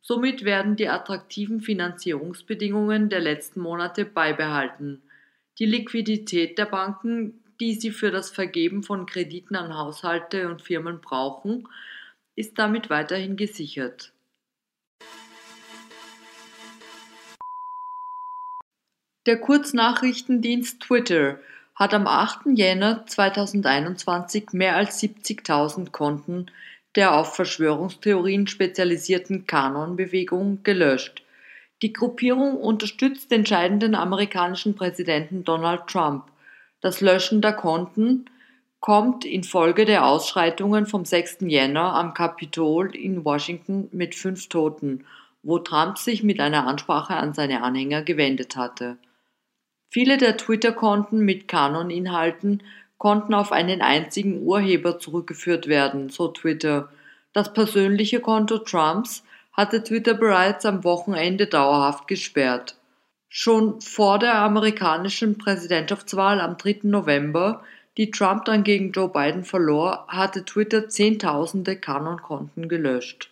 Somit werden die attraktiven Finanzierungsbedingungen der letzten Monate beibehalten. Die Liquidität der Banken, die sie für das Vergeben von Krediten an Haushalte und Firmen brauchen, ist damit weiterhin gesichert. Der Kurznachrichtendienst Twitter hat am 8. Jänner 2021 mehr als 70.000 Konten der auf Verschwörungstheorien spezialisierten Kanon-Bewegung gelöscht. Die Gruppierung unterstützt den scheidenden amerikanischen Präsidenten Donald Trump. Das Löschen der Konten kommt infolge der Ausschreitungen vom 6. Jänner am Kapitol in Washington mit fünf Toten, wo Trump sich mit einer Ansprache an seine Anhänger gewendet hatte. Viele der Twitter-Konten mit Kanon-Inhalten konnten auf einen einzigen Urheber zurückgeführt werden, so Twitter. Das persönliche Konto Trumps hatte Twitter bereits am Wochenende dauerhaft gesperrt. Schon vor der amerikanischen Präsidentschaftswahl am 3. November, die Trump dann gegen Joe Biden verlor, hatte Twitter Zehntausende Kanon-Konten gelöscht.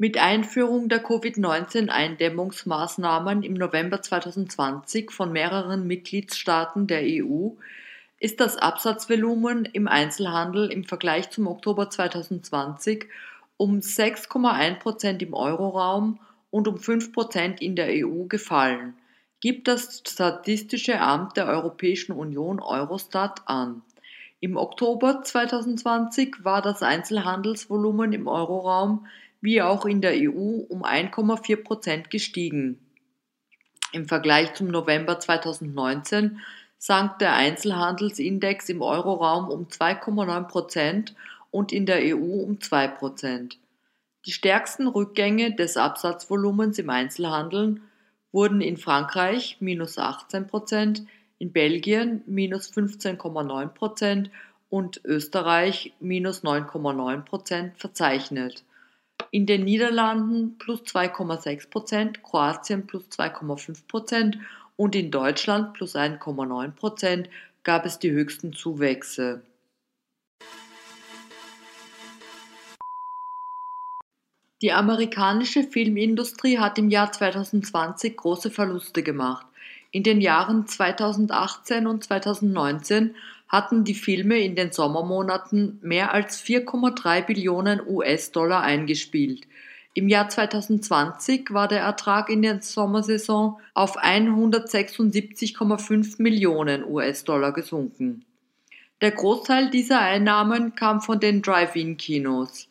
Mit Einführung der Covid-19-Eindämmungsmaßnahmen im November 2020 von mehreren Mitgliedstaaten der EU ist das Absatzvolumen im Einzelhandel im Vergleich zum Oktober 2020 um 6,1 Prozent im Euroraum und um 5 Prozent in der EU gefallen, gibt das Statistische Amt der Europäischen Union Eurostat an. Im Oktober 2020 war das Einzelhandelsvolumen im Euroraum wie auch in der EU um 1,4 Prozent gestiegen. Im Vergleich zum November 2019 sank der Einzelhandelsindex im Euroraum um 2,9 Prozent und in der EU um 2 Prozent. Die stärksten Rückgänge des Absatzvolumens im Einzelhandel wurden in Frankreich minus 18 Prozent, in Belgien minus 15,9 Prozent und Österreich minus 9,9 Prozent verzeichnet. In den Niederlanden plus 2,6 Prozent, Kroatien plus 2,5 Prozent und in Deutschland plus 1,9 Prozent gab es die höchsten Zuwächse. Die amerikanische Filmindustrie hat im Jahr 2020 große Verluste gemacht. In den Jahren 2018 und 2019 hatten die Filme in den Sommermonaten mehr als 4,3 Billionen US-Dollar eingespielt. Im Jahr 2020 war der Ertrag in der Sommersaison auf 176,5 Millionen US-Dollar gesunken. Der Großteil dieser Einnahmen kam von den Drive-In-Kinos.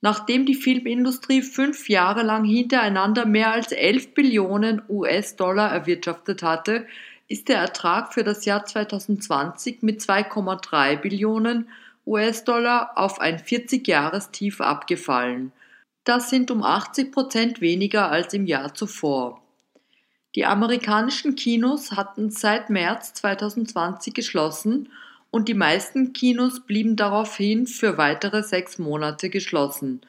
Nachdem die Filmindustrie fünf Jahre lang hintereinander mehr als 11 Billionen US-Dollar erwirtschaftet hatte, ist der Ertrag für das Jahr 2020 mit 2,3 Billionen US-Dollar auf ein 40-Jahres-Tief abgefallen. Das sind um 80 Prozent weniger als im Jahr zuvor. Die amerikanischen Kinos hatten seit März 2020 geschlossen und die meisten Kinos blieben daraufhin für weitere sechs Monate geschlossen.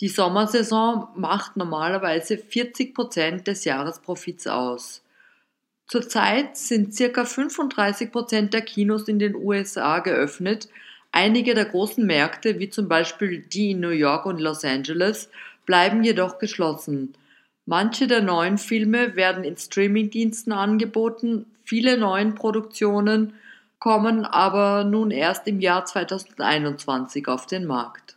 Die Sommersaison macht normalerweise 40 Prozent des Jahresprofits aus. Zurzeit sind circa 35 Prozent der Kinos in den USA geöffnet. Einige der großen Märkte, wie zum Beispiel die in New York und Los Angeles, bleiben jedoch geschlossen. Manche der neuen Filme werden in Streamingdiensten angeboten, viele neuen Produktionen kommen aber nun erst im Jahr 2021 auf den Markt.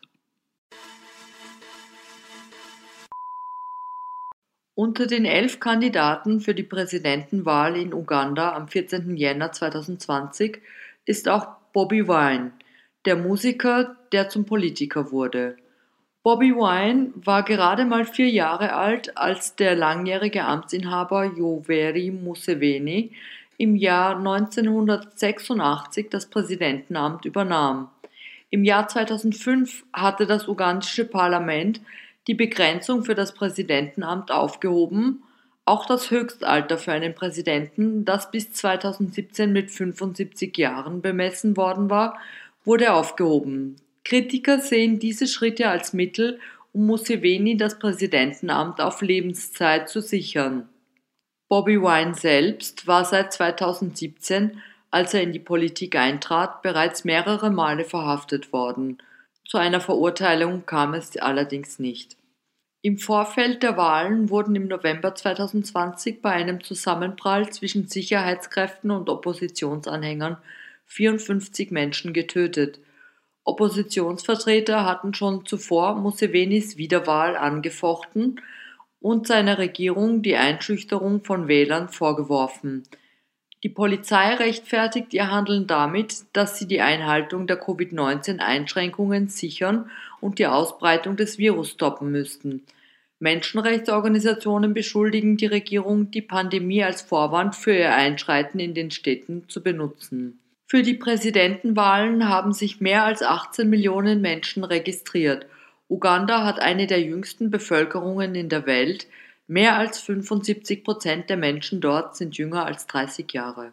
Unter den elf Kandidaten für die Präsidentenwahl in Uganda am 14. Jänner 2020 ist auch Bobby Wine, der Musiker, der zum Politiker wurde. Bobby Wine war gerade mal vier Jahre alt, als der langjährige Amtsinhaber Yoweri Museveni im Jahr 1986 das Präsidentenamt übernahm. Im Jahr 2005 hatte das ugandische Parlament die Begrenzung für das Präsidentenamt aufgehoben, auch das Höchstalter für einen Präsidenten, das bis 2017 mit 75 Jahren bemessen worden war, wurde aufgehoben. Kritiker sehen diese Schritte als Mittel, um Museveni das Präsidentenamt auf Lebenszeit zu sichern. Bobby Wine selbst war seit 2017, als er in die Politik eintrat, bereits mehrere Male verhaftet worden. Zu einer Verurteilung kam es allerdings nicht. Im Vorfeld der Wahlen wurden im November 2020 bei einem Zusammenprall zwischen Sicherheitskräften und Oppositionsanhängern 54 Menschen getötet. Oppositionsvertreter hatten schon zuvor Musevenis Wiederwahl angefochten und seiner Regierung die Einschüchterung von Wählern vorgeworfen. Die Polizei rechtfertigt ihr Handeln damit, dass sie die Einhaltung der Covid-19-Einschränkungen sichern und die Ausbreitung des Virus stoppen müssten. Menschenrechtsorganisationen beschuldigen die Regierung, die Pandemie als Vorwand für ihr Einschreiten in den Städten zu benutzen. Für die Präsidentenwahlen haben sich mehr als 18 Millionen Menschen registriert Uganda hat eine der jüngsten Bevölkerungen in der Welt, mehr als 75 Prozent der Menschen dort sind jünger als 30 Jahre.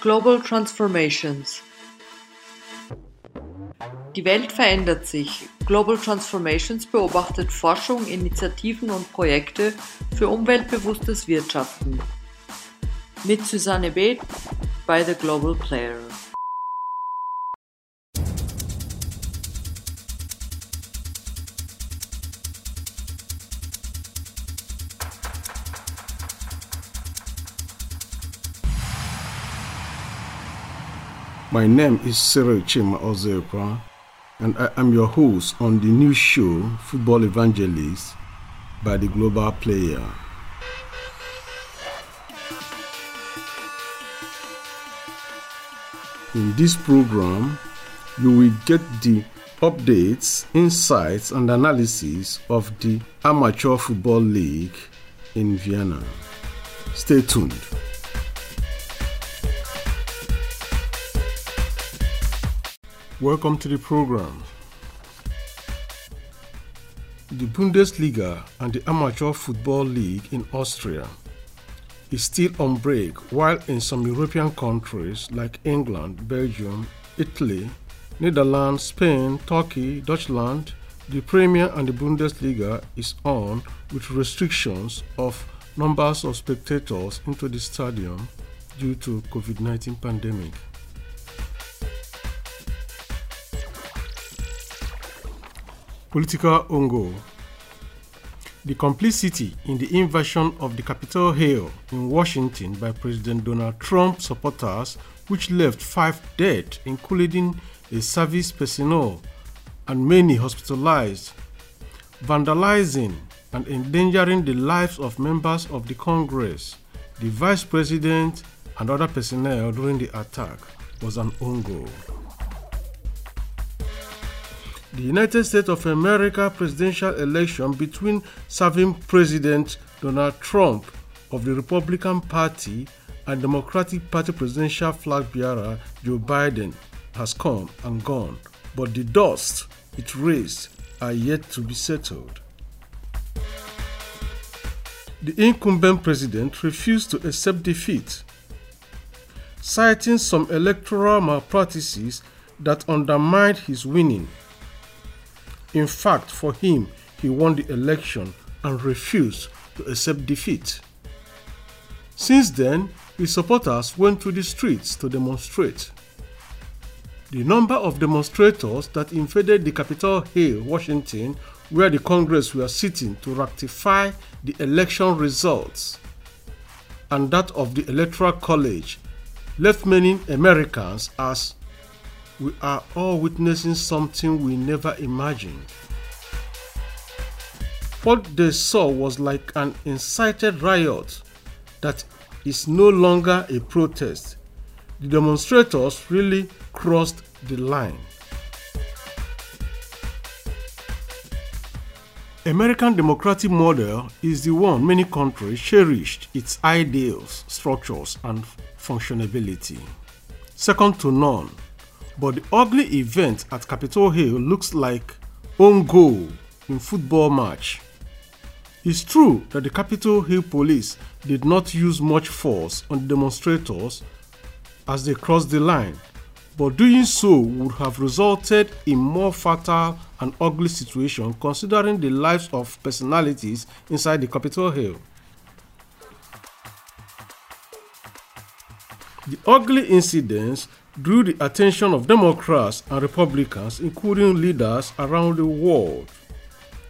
Global Transformations Die Welt verändert sich. Global Transformations beobachtet Forschung, Initiativen und Projekte für umweltbewusstes Wirtschaften. Mit Susanne Beth bei The Global Player. My name is Cyril Chima Ozekwa. and I am your host on the new show, Football Evangelist, by the Global Player. In this program, you will get the updates, insights, and analysis of the Amateur Football League in Vienna. Stay tuned. Welcome to the program. The Bundesliga and the Amateur Football League in Austria is still on break, while in some European countries like England, Belgium, Italy, Netherlands, Spain, Turkey, Deutschland, the Premier and the Bundesliga is on with restrictions of numbers of spectators into the stadium due to COVID-19 pandemic. Political Ongo The complicity in the invasion of the Capitol Hill in Washington by President Donald Trump supporters, which left five dead, including a service personnel and many hospitalized, vandalizing and endangering the lives of members of the Congress, the Vice President, and other personnel during the attack was an ongo. The United States of America presidential election between serving President Donald Trump of the Republican Party and Democratic Party presidential flag bearer Joe Biden has come and gone, but the dust it raised are yet to be settled. The incumbent president refused to accept defeat, citing some electoral malpractices that undermined his winning. In fact, for him, he won the election and refused to accept defeat. Since then, his supporters went to the streets to demonstrate. The number of demonstrators that invaded the Capitol Hill, Washington, where the Congress were sitting to rectify the election results, and that of the Electoral College left many Americans as we are all witnessing something we never imagined. What they saw was like an incited riot that is no longer a protest. The demonstrators really crossed the line. American democratic model is the one many countries cherished its ideals, structures, and functionality. Second to none, but the ugly event at Capitol Hill looks like own goal in football match. It's true that the Capitol Hill police did not use much force on demonstrators as they crossed the line, but doing so would have resulted in more fatal and ugly situation considering the lives of personalities inside the Capitol Hill. The ugly incidents drew the attention of Democrats and Republicans, including leaders around the world,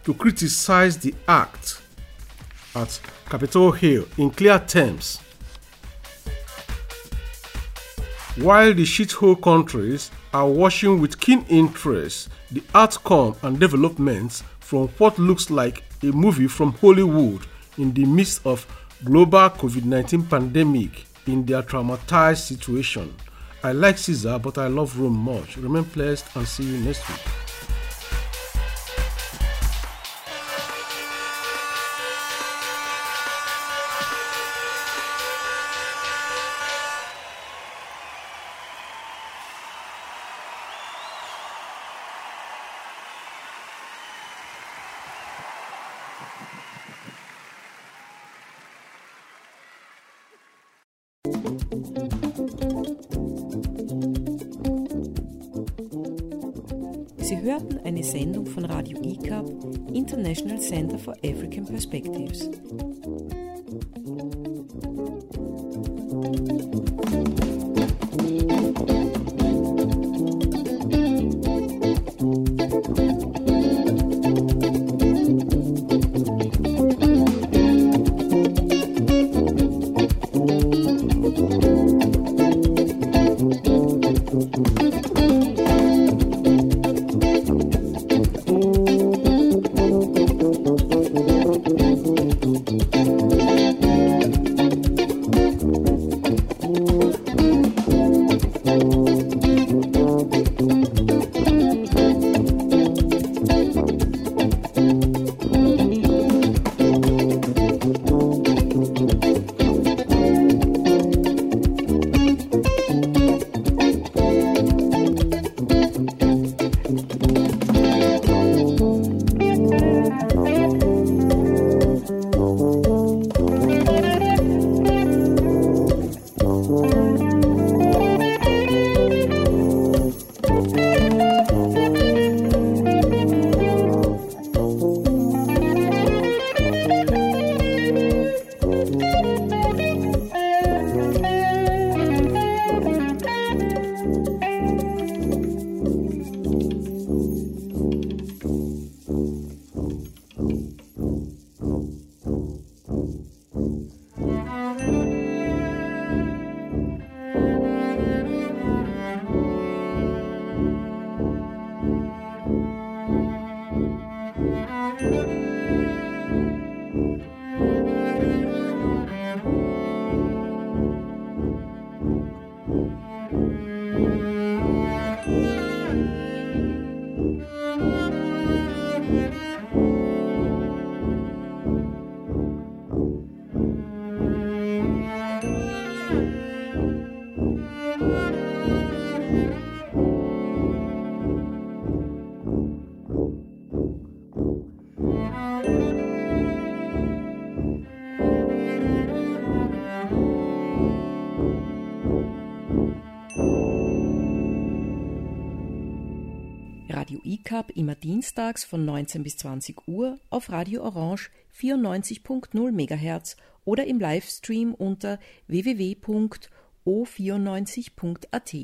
to criticize the act at Capitol Hill in clear terms. While the shithole countries are watching with keen interest the outcome and developments from what looks like a movie from Hollywood in the midst of global COVID-19 pandemic in their traumatized situation. I like Caesar, but I love Rome much. Remain blessed and see you next week. Hörten eine Sendung von Radio ICAP, International Center for African Perspectives. ICAP immer dienstags von 19 bis 20 Uhr auf Radio Orange 94.0 MHz oder im Livestream unter www.o94.at.